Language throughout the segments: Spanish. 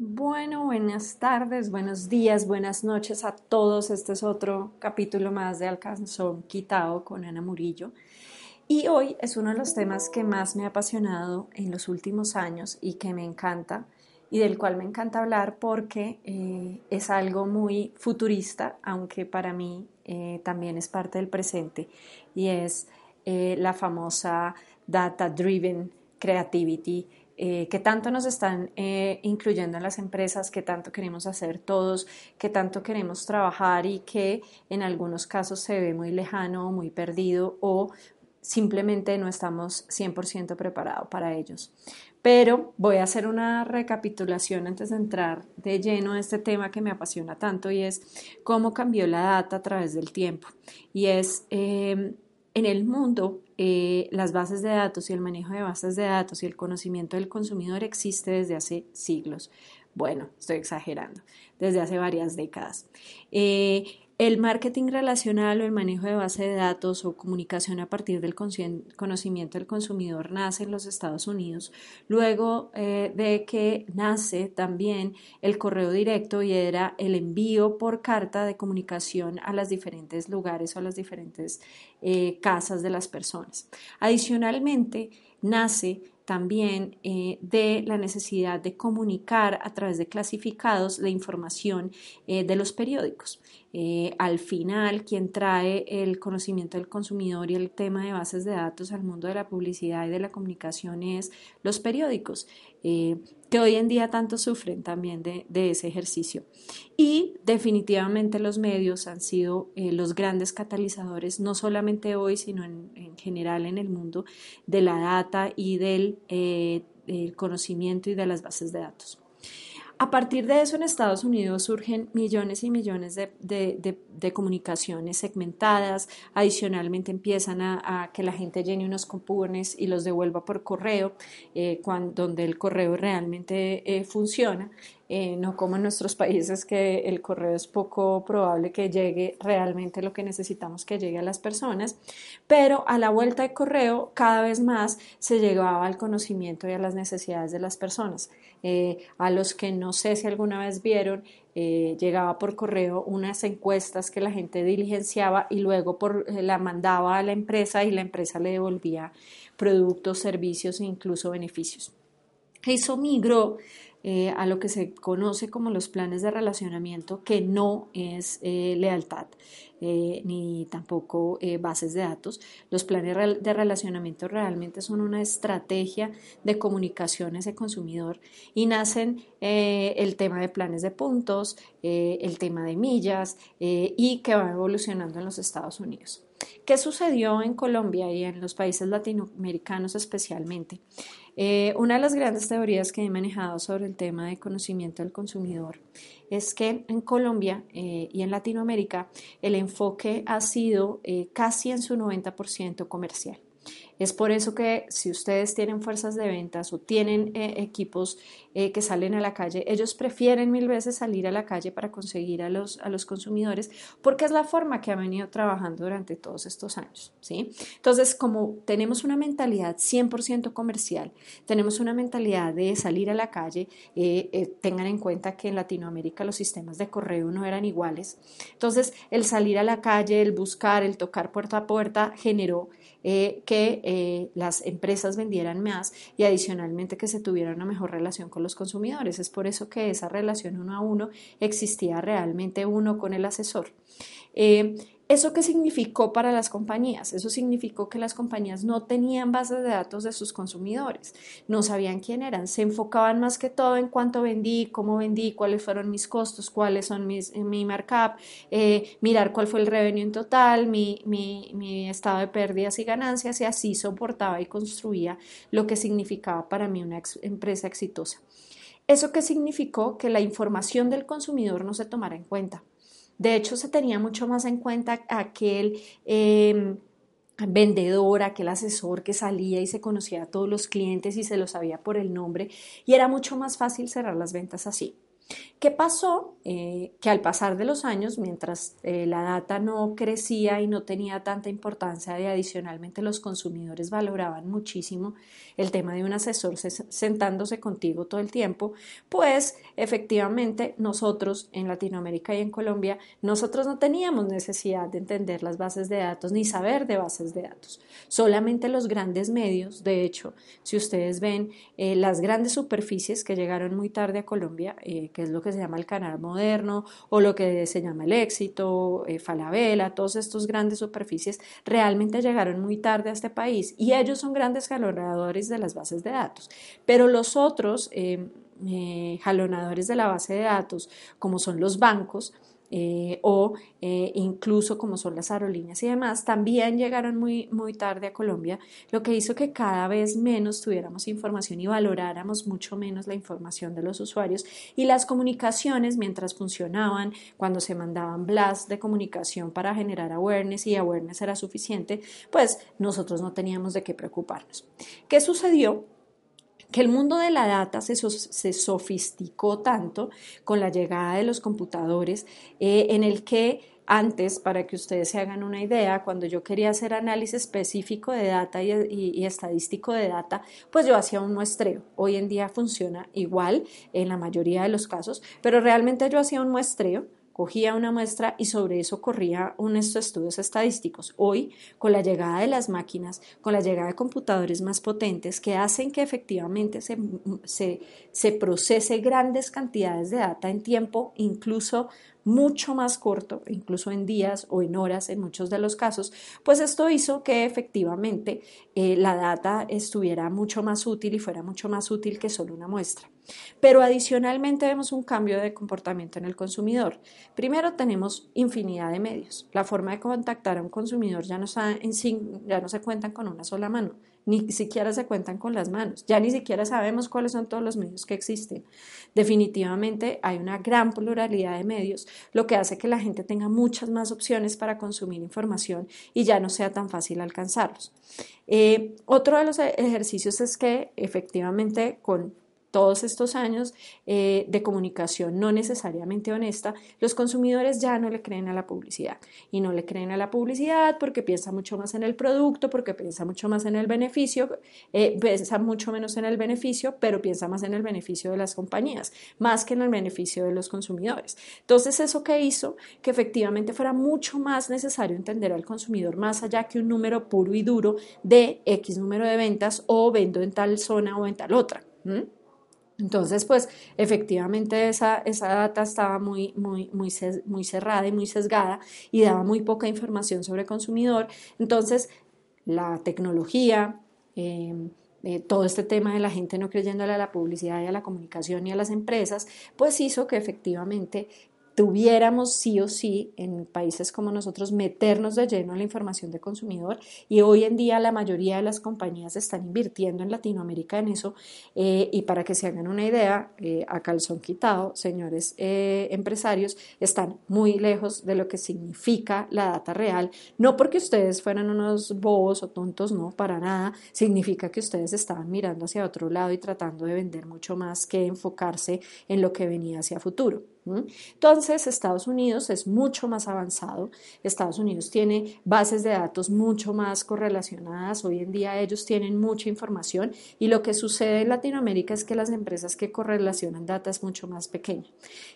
Bueno, buenas tardes, buenos días, buenas noches a todos. Este es otro capítulo más de Alcanzón Quitado con Ana Murillo. Y hoy es uno de los temas que más me ha apasionado en los últimos años y que me encanta y del cual me encanta hablar porque eh, es algo muy futurista, aunque para mí eh, también es parte del presente y es eh, la famosa Data Driven Creativity eh, que tanto nos están eh, incluyendo en las empresas, que tanto queremos hacer todos, que tanto queremos trabajar y que en algunos casos se ve muy lejano, muy perdido o simplemente no estamos 100% preparados para ellos. Pero voy a hacer una recapitulación antes de entrar de lleno a este tema que me apasiona tanto y es cómo cambió la data a través del tiempo. Y es eh, en el mundo eh, las bases de datos y el manejo de bases de datos y el conocimiento del consumidor existe desde hace siglos. Bueno, estoy exagerando, desde hace varias décadas. Eh, el marketing relacional o el manejo de base de datos o comunicación a partir del conocimiento del consumidor nace en los Estados Unidos, luego eh, de que nace también el correo directo y era el envío por carta de comunicación a los diferentes lugares o a las diferentes eh, casas de las personas. Adicionalmente, nace también eh, de la necesidad de comunicar a través de clasificados la información de los periódicos. Eh, al final, quien trae el conocimiento del consumidor y el tema de bases de datos al mundo de la publicidad y de la comunicación es los periódicos, eh, que hoy en día tanto sufren también de, ese ejercicio. Y definitivamente los medios han sido eh, los grandes catalizadores, no solamente hoy, sino en, general en el mundo, de la data y del conocimiento y de las bases de datos. A partir de eso, en Estados Unidos surgen millones y millones de, comunicaciones segmentadas. Adicionalmente, empiezan a, que la gente llene unos cupones y los devuelva por correo, eh, donde el correo realmente eh, funciona. Eh, no como en nuestros países que el correo es poco probable que llegue realmente lo que necesitamos que llegue a las personas, pero a la vuelta de correo cada vez más se llegaba al conocimiento y a las necesidades de las personas. Eh, a los que no sé si alguna vez vieron, eh, llegaba por correo unas encuestas que la gente diligenciaba y luego por, la mandaba a la empresa y la empresa le devolvía productos, servicios e incluso beneficios. Eso migró eh, a lo que se conoce como los planes de relacionamiento, que no es eh, lealtad eh, ni tampoco bases de datos. Los planes de relacionamiento realmente son una estrategia de comunicación a ese consumidor y nacen el tema de planes de puntos, el tema de millas y que va evolucionando en los Estados Unidos. ¿Qué sucedió en Colombia y en los países latinoamericanos especialmente? Eh, una de las grandes teorías que he manejado sobre el tema de conocimiento del consumidor es que en Colombia eh, y en Latinoamérica el enfoque ha sido eh, casi en su 90% comercial. Es por eso que si ustedes tienen fuerzas de ventas o tienen eh, equipos eh, que salen a la calle, ellos prefieren mil veces salir a la calle para conseguir a los, a los consumidores porque es la forma que han venido trabajando durante todos estos años. ¿sí? Entonces, como tenemos una mentalidad 100% comercial, tenemos una mentalidad de salir a la calle, eh, tengan en cuenta que en Latinoamérica los sistemas de correo no eran iguales. Entonces, el salir a la calle, el buscar, el tocar puerta a puerta generó que eh, las empresas vendieran más y adicionalmente que se tuviera una mejor relación con los consumidores. Es por eso que esa relación uno a uno existía realmente uno con el asesor. Eh, ¿Eso qué significó para las compañías? Eso significó que las compañías no tenían bases de datos de sus consumidores, no sabían quién eran, se enfocaban más que todo en cuánto vendí, cómo vendí, cuáles fueron mis costos, cuáles son mis, mi markup, eh, mirar cuál fue el revenue en total, mi estado de pérdidas y ganancias y así soportaba y construía lo que significaba para mí una empresa exitosa. ¿Eso qué significó? Que la información del consumidor no se tomara en cuenta. De hecho, se tenía mucho más en cuenta aquel em, vendedor, aquel asesor que salía y se conocía a todos los clientes y se los sabía por el nombre y era mucho más fácil cerrar las ventas así. ¿Qué pasó? Eh, que al pasar de los años, mientras eh, la data no crecía y no tenía tanta importancia y adicionalmente los consumidores valoraban muchísimo el tema de un asesor sentándose contigo todo el tiempo, pues efectivamente nosotros en Latinoamérica y en Colombia, nosotros no teníamos necesidad de entender las bases de datos ni saber de bases de datos. Solamente los grandes medios, de hecho, si ustedes ven eh, las grandes superficies que llegaron muy tarde a Colombia, que es lo que se llama el canal moderno o lo que se llama el éxito, eh, Falabella, todos estos grandes superficies realmente llegaron muy tarde a este país y ellos son grandes jalonadores de las bases de datos. Pero los otros eh, eh, jalonadores de la base de datos, como son los bancos, eh, o eh, incluso como son las aerolíneas y demás, también llegaron muy, muy tarde a Colombia, lo que hizo que cada vez menos tuviéramos información y valoráramos mucho menos la información de los usuarios y las comunicaciones mientras funcionaban, cuando se mandaban blasts de comunicación para generar awareness y awareness era suficiente, pues nosotros no teníamos de qué preocuparnos. ¿Qué sucedió? Que el mundo de la data se, sofisticó tanto con la llegada de los computadores eh, en el que antes, para que ustedes se hagan una idea, cuando yo quería hacer análisis específico de data y, estadístico de data, pues yo hacía un muestreo. Hoy en día funciona igual en la mayoría de los casos, pero realmente yo hacía un muestreo cogía una muestra y sobre eso corría unos estudios estadísticos. Hoy, con la llegada de las máquinas, con la llegada de computadores más potentes que hacen que efectivamente se, se, se procese grandes cantidades de data en tiempo, incluso mucho más corto, incluso en días o en horas en muchos de los casos, pues esto hizo que efectivamente eh, la data estuviera mucho más útil y fuera mucho más útil que solo una muestra. Pero adicionalmente vemos un cambio de comportamiento en el consumidor. Primero tenemos infinidad de medios. La forma de contactar a un consumidor ya no, ya no se cuentan con una sola mano ni siquiera se cuentan con las manos, ya ni siquiera sabemos cuáles son todos los medios que existen. Definitivamente hay una gran pluralidad de medios, lo que hace que la gente tenga muchas más opciones para consumir información y ya no sea tan fácil alcanzarlos. Eh, otro de los ejercicios es que efectivamente con todos estos años eh, de comunicación no necesariamente honesta, los consumidores ya no le creen a la publicidad. Y no le creen a la publicidad porque piensa mucho más en el producto, porque piensa mucho más en el beneficio, eh, piensa mucho menos en el beneficio, pero piensa más en el beneficio de las compañías, más que en el beneficio de los consumidores. Entonces, eso que hizo que efectivamente fuera mucho más necesario entender al consumidor más allá que un número puro y duro de X número de ventas o vendo en tal zona o en tal otra. Entonces, pues efectivamente esa, esa data estaba muy, muy, muy, cerrada y muy sesgada y daba muy poca información sobre el consumidor. Entonces, la tecnología, em, eh, todo este tema de la gente no creyéndole a la publicidad y a la comunicación y a las empresas, pues hizo que efectivamente tuviéramos sí o sí en países como nosotros meternos de lleno en la información de consumidor y hoy en día la mayoría de las compañías están invirtiendo en Latinoamérica en eso eh, y para que se hagan una idea, eh, a calzón quitado, señores eh, empresarios, están muy lejos de lo que significa la data real, no porque ustedes fueran unos bobos o tontos, no, para nada, significa que ustedes estaban mirando hacia otro lado y tratando de vender mucho más que enfocarse en lo que venía hacia futuro. Entonces, Estados Unidos es mucho más avanzado. Estados Unidos tiene bases de datos mucho más correlacionadas. Hoy en día ellos tienen mucha información y lo que sucede en Latinoamérica es que las empresas que correlacionan data es mucho más pequeña.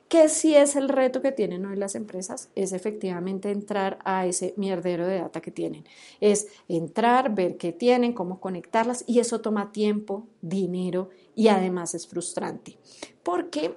¿Qué sí es el reto que tienen hoy las empresas? Es efectivamente entrar a ese mierdero de data que tienen. Es entrar, ver qué tienen, cómo conectarlas y eso toma tiempo, dinero y además es frustrante. Porque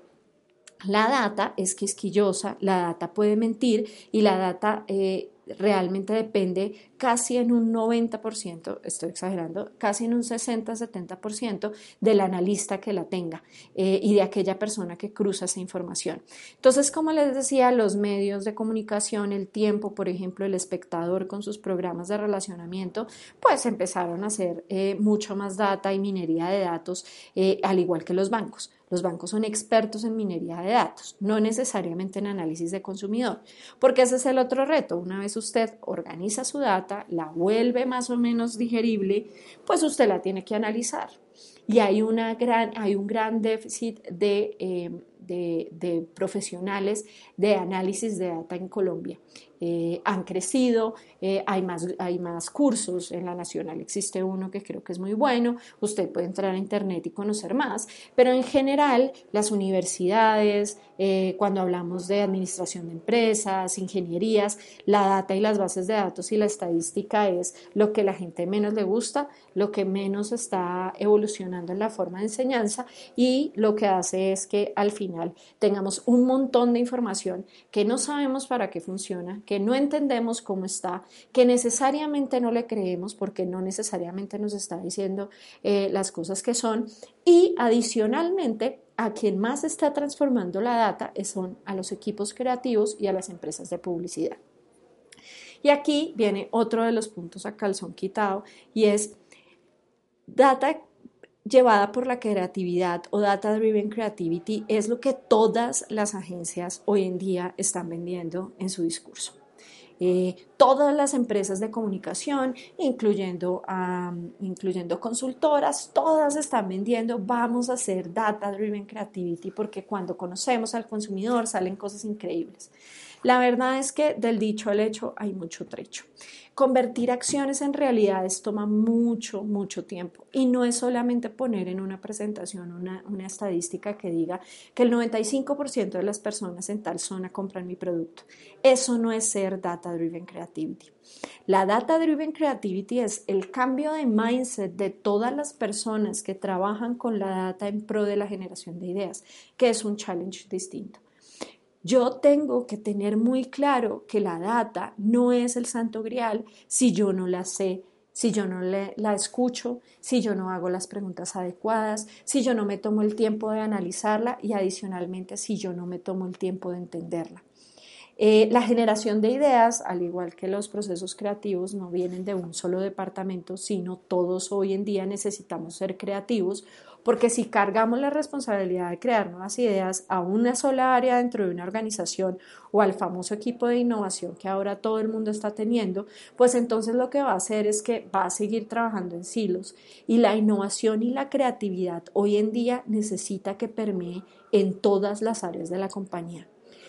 la data es quisquillosa, la data puede mentir y la data eh, realmente depende casi en un 90%, estoy exagerando, casi en un 60-70% del analista que la tenga eh, y de aquella persona que cruza esa información. Entonces, como les decía, los medios de comunicación, el tiempo, por ejemplo, el espectador con sus programas de relacionamiento, pues empezaron a hacer eh, mucho más data y minería de datos, al igual que los bancos. Los bancos son expertos en minería de datos, no necesariamente en análisis de consumidor, porque ese es el otro reto. Una vez usted organiza su data, la vuelve más o menos digerible, pues usted la tiene que analizar. Y hay, una gran, hay un gran déficit de, eh, de, profesionales de análisis de data en Colombia. Eh, han crecido, eh, hay, más, hay más cursos en la Nacional, existe uno que creo que es muy bueno, usted puede entrar a Internet y conocer más, pero en general las universidades, eh, cuando hablamos de administración de empresas, ingenierías, la data y las bases de datos y la estadística es lo que la gente menos le gusta, lo que menos está evolucionando en la forma de enseñanza y lo que hace es que al final tengamos un montón de información que no sabemos para qué funciona, que no entendemos cómo está, que necesariamente no le creemos porque no necesariamente nos está diciendo eh, las cosas que son y adicionalmente a quien más está transformando la data son a los equipos creativos y a las empresas de publicidad. Y aquí viene otro de los puntos a calzón quitado y es data llevada por la creatividad o data driven creativity es lo que todas las agencias hoy en día están vendiendo en su discurso. Eh, todas las empresas de comunicación, incluyendo, incluyendo consultoras, todas están vendiendo, vamos a hacer data driven creativity porque cuando conocemos al consumidor salen cosas increíbles. La verdad es que del dicho al hecho hay mucho trecho. Convertir acciones en realidades toma mucho, mucho tiempo y no es solamente poner en una presentación una, una estadística que diga que el 95% de las personas en tal zona compran mi producto. Eso no es ser Data Driven Creativity. La Data Driven Creativity es el cambio de mindset de todas las personas que trabajan con la data en pro de la generación de ideas, que es un challenge distinto. Yo tengo que tener muy claro que la data no es el santo grial si yo no la sé, si yo no la escucho, si yo no hago las preguntas adecuadas, si yo no me tomo el tiempo de analizarla y adicionalmente si yo no me tomo el tiempo de entenderla. Eh, la generación de ideas, al igual que los procesos creativos, no vienen de un solo departamento, sino todos hoy en día necesitamos ser creativos porque si cargamos la responsabilidad de crear nuevas ideas a una sola área dentro de una organización o al famoso equipo de innovación que ahora todo el mundo está teniendo, pues entonces lo que va a hacer es que va a seguir trabajando en silos y la innovación y la creatividad hoy en día necesita que permee en todas las áreas de la compañía.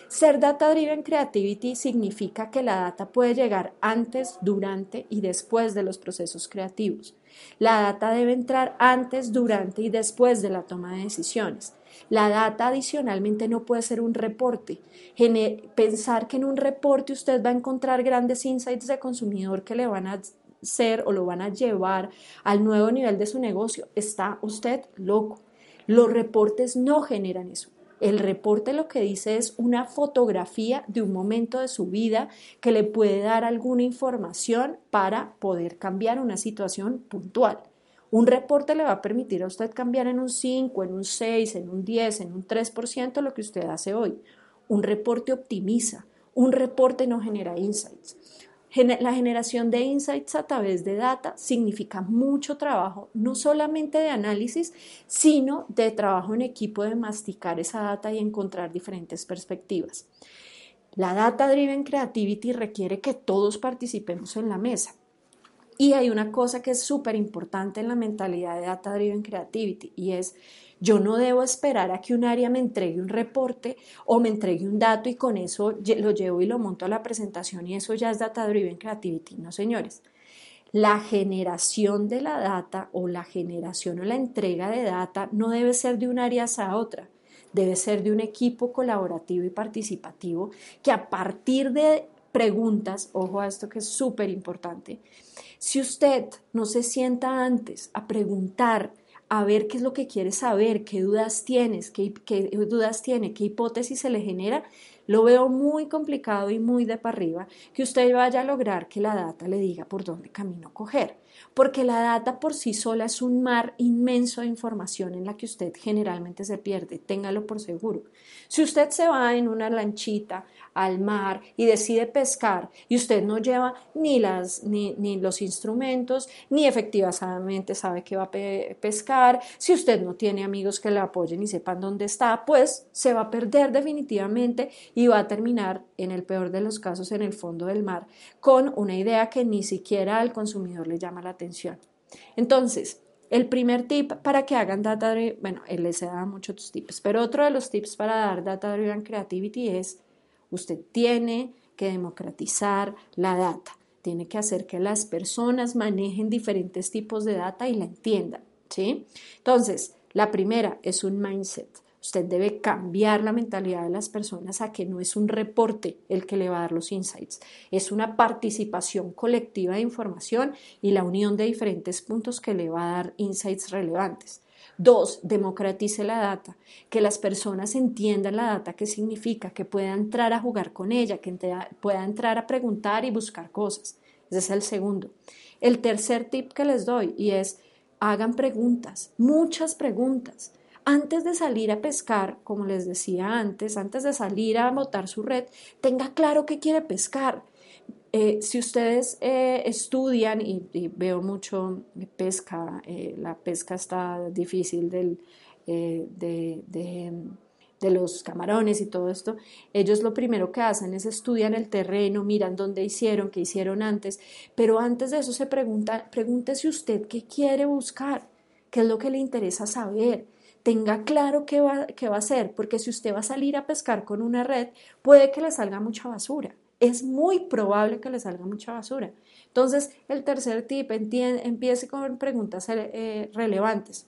Ser Data Driven Creativity significa que la data puede llegar antes, durante y después de los procesos creativos. La data debe entrar antes, durante y después de la toma de decisiones. La data adicionalmente no puede ser un reporte. Pensar que en un reporte usted va a encontrar grandes insights de consumidor que le van a ser o lo van a llevar al nuevo nivel de su negocio, está usted loco. Los reportes no generan eso. El reporte lo que dice es una fotografía de un momento de su vida que le puede dar alguna información para poder cambiar una situación puntual. Un reporte le va a permitir a usted cambiar en un 5, en un 6, en un 10, en un 3% lo que usted hace hoy. Un reporte optimiza, un reporte no genera insights. La generación de insights a través de data significa mucho trabajo, no solamente de análisis, sino de trabajo en equipo de masticar esa data y encontrar diferentes perspectivas. La Data Driven Creativity requiere que todos participemos en la mesa. Y hay una cosa que es súper importante en la mentalidad de Data Driven Creativity y es yo no debo esperar a que un área me entregue un reporte o me entregue un dato y con eso lo llevo y lo monto a la presentación y eso ya es Data Driven Creativity. No, señores. La generación de la data o la generación o la entrega de data no debe ser de un área a otra, debe ser de un equipo colaborativo y participativo que a partir de preguntas, ojo a esto que es súper importante, si usted no se sienta antes a preguntar a ver qué es lo que quiere saber, qué dudas tienes, qué, qué, dudas tiene, qué hipótesis se le genera, lo veo muy complicado y muy de para arriba que usted vaya a lograr que la data le diga por dónde camino coger, porque la data por sí sola es un mar inmenso de información en la que usted generalmente se pierde, téngalo por seguro. Si usted se va en una lanchita al mar y decide pescar y usted no lleva ni, las, ni, ni los instrumentos, ni efectivamente sabe que va a pescar, si usted no tiene amigos que le apoyen y sepan dónde está, pues se va a perder definitivamente y va a terminar, en el peor de los casos, en el fondo del mar, con una idea que ni siquiera al consumidor le llama la atención. Entonces, el primer tip para que hagan data driven, bueno, él les da muchos tips, pero otro de los tips para dar data driven creativity es usted tiene que democratizar la data, tiene que hacer que las personas manejen diferentes tipos de data y la entiendan, ¿sí? Entonces, la primera es un mindset. Usted debe cambiar la mentalidad de las personas a que no es un reporte el que le va a dar los insights, es una participación colectiva de información y la unión de diferentes puntos que le va a dar insights relevantes. Dos, democratice la data, que las personas entiendan la data, qué significa, que pueda entrar a jugar con ella, que pueda entrar a preguntar y buscar cosas. Ese es el segundo. El tercer tip que les doy y es hagan preguntas, muchas preguntas antes de salir a pescar, como les decía antes, antes de salir a botar su red, tenga claro qué quiere pescar. Eh, si ustedes eh, estudian, y, veo mucho pesca, eh, la pesca está difícil del, de, de, los camarones y todo esto, ellos lo primero que hacen es estudian el terreno, miran dónde hicieron, qué hicieron antes, pero antes de eso se pregunta, pregúntese usted qué quiere buscar, qué es lo que le interesa saber tenga claro qué va, qué va a hacer, porque si usted va a salir a pescar con una red, puede que le salga mucha basura. Es muy probable que le salga mucha basura. Entonces, el tercer tip, empiece con preguntas eh, relevantes.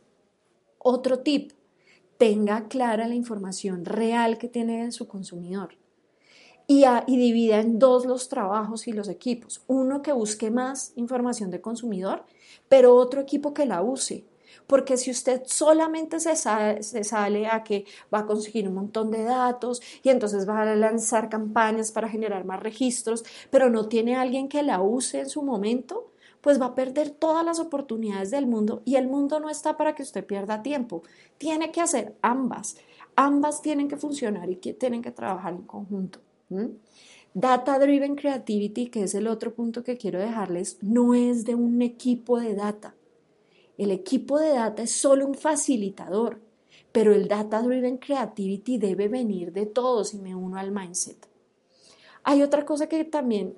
Otro tip, tenga clara la información real que tiene en su consumidor. Y, y, divida en dos los trabajos y los equipos. Uno que busque más información de consumidor, pero otro equipo que la use porque si usted solamente se sale, a que va a conseguir un montón de datos y entonces va a lanzar campañas para generar más registros, pero no tiene alguien que la use en su momento, pues va a perder todas las oportunidades del mundo y el mundo no está para que usted pierda tiempo. Tiene que hacer ambas. Ambas tienen que funcionar y que tienen que trabajar en conjunto. Data Driven Creativity, que es el otro punto que quiero dejarles, no es de un equipo de data. El equipo de data es solo un facilitador, pero el Data Driven Creativity debe venir de todos y me uno al mindset. Hay otra cosa que también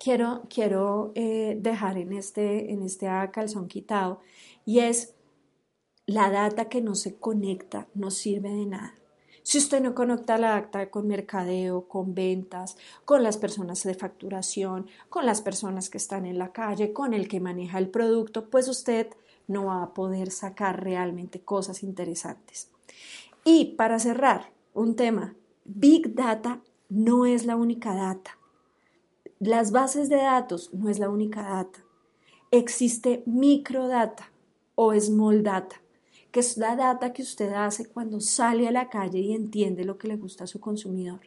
quiero, quiero eh, dejar en este, en este calzón quitado y es la data que no se conecta no sirve de nada. Si usted no conecta la data con mercadeo, con ventas, con las personas de facturación, con las personas que están en la calle, con el que maneja el producto, pues usted no va a poder sacar realmente cosas interesantes. Y para cerrar, un tema, Big Data no es la única data. Las bases de datos no es la única data. Existe microdata o small data, que es la data que usted hace cuando sale a la calle y entiende lo que le gusta a su consumidor.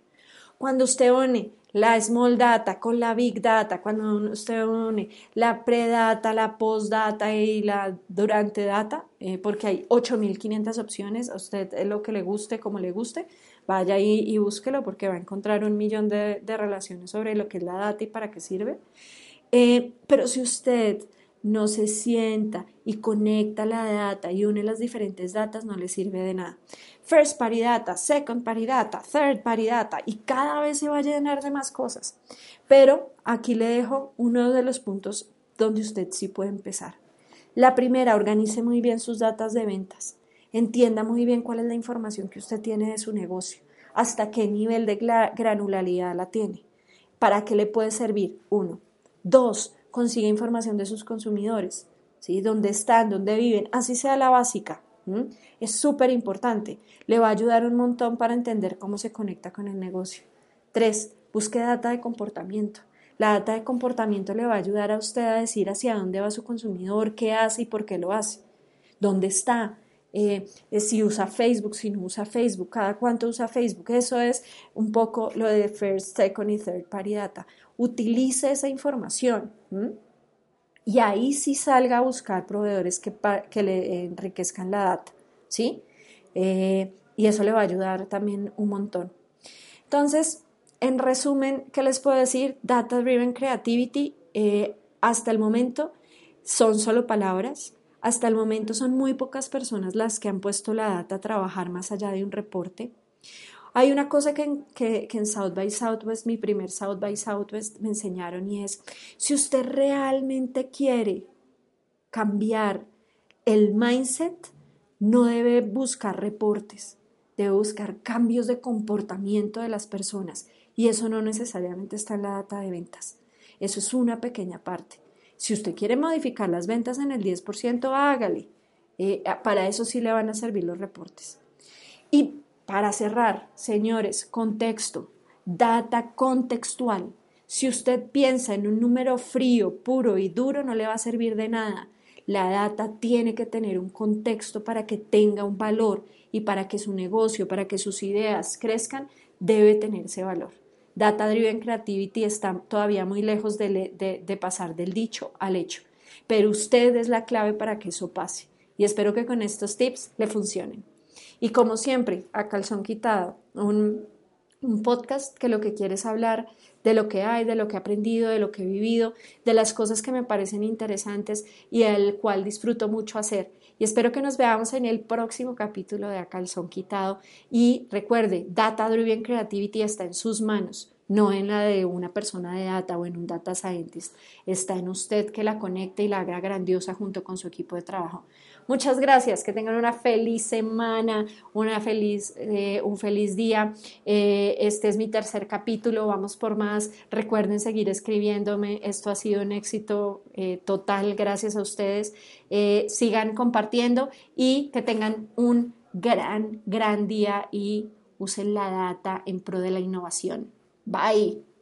Cuando usted une la small data con la big data, cuando usted une la pre-data, la post-data y la durante data, eh, porque hay 8.500 opciones, a usted es lo que le guste, como le guste, vaya ahí y búsquelo porque va a encontrar un millón de, relaciones sobre lo que es la data y para qué sirve. Eh, pero si usted no se sienta y conecta la data y une las diferentes datas, no le sirve de nada. First party data, second party data, third party data y cada vez se va a llenar de más cosas. Pero aquí le dejo uno de los puntos donde usted sí puede empezar. La primera, organice muy bien sus datas de ventas. Entienda muy bien cuál es la información que usted tiene de su negocio, hasta qué nivel de granularidad la tiene, para qué le puede servir. Uno. Dos, consigue información de sus consumidores, ¿sí? ¿Dónde están? ¿Dónde viven? Así sea la básica. Es súper importante. Le va a ayudar un montón para entender cómo se conecta con el negocio. Tres, busque data de comportamiento. La data de comportamiento le va a ayudar a usted a decir hacia dónde va su consumidor, qué hace y por qué lo hace. ¿Dónde está? Eh, si usa Facebook, si no usa Facebook, cada cuánto usa Facebook. Eso es un poco lo de first, second y third party data. Utilice esa información y ahí sí salga a buscar proveedores que, que le enriquezcan la data, ¿sí? Eh, y eso le va a ayudar también un montón. Entonces, en resumen, ¿qué les puedo decir? Data Driven Creativity, eh, hasta el momento son solo palabras, hasta el momento son muy pocas personas las que han puesto la data a trabajar más allá de un reporte. Hay una cosa que, en South by Southwest, mi primer South by Southwest, me enseñaron y es, si usted realmente quiere cambiar el mindset no debe buscar reportes, debe buscar cambios de comportamiento de las personas y eso no necesariamente está en la data de ventas. Eso es una pequeña parte. Si usted quiere modificar las ventas en el 10%, hágale. Eh, para eso sí le van a servir los reportes. Para cerrar, señores, contexto, data contextual. Si usted piensa en un número frío, puro y duro, no le va a servir de nada. La data tiene que tener un contexto para que tenga un valor y para que su negocio, para que sus ideas crezcan, debe tener ese valor. Data Driven Creativity está todavía muy lejos de, pasar del dicho al hecho, pero usted es la clave para que eso pase y espero que con estos tips le funcionen. Y como siempre, a calzón quitado, un, un podcast que lo que quiere es hablar de lo que hay, de lo que he aprendido, de lo que he vivido, de las cosas que me parecen interesantes y el cual disfruto mucho hacer. Y espero que nos veamos en el próximo capítulo de A Calzón Quitado. Y recuerde, Data Driven Creativity está en sus manos no en la de una persona de data o en un data scientist. Está en usted que la conecte y la haga grandiosa junto con su equipo de trabajo. Muchas gracias, que tengan una feliz semana, una feliz, eh, un feliz día. Eh, este es mi tercer capítulo, vamos por más. Recuerden seguir escribiéndome, esto ha sido un éxito eh, total, gracias a ustedes. sigan compartiendo y que tengan un gran, gran día y usen la data en pro de la innovación. Bye.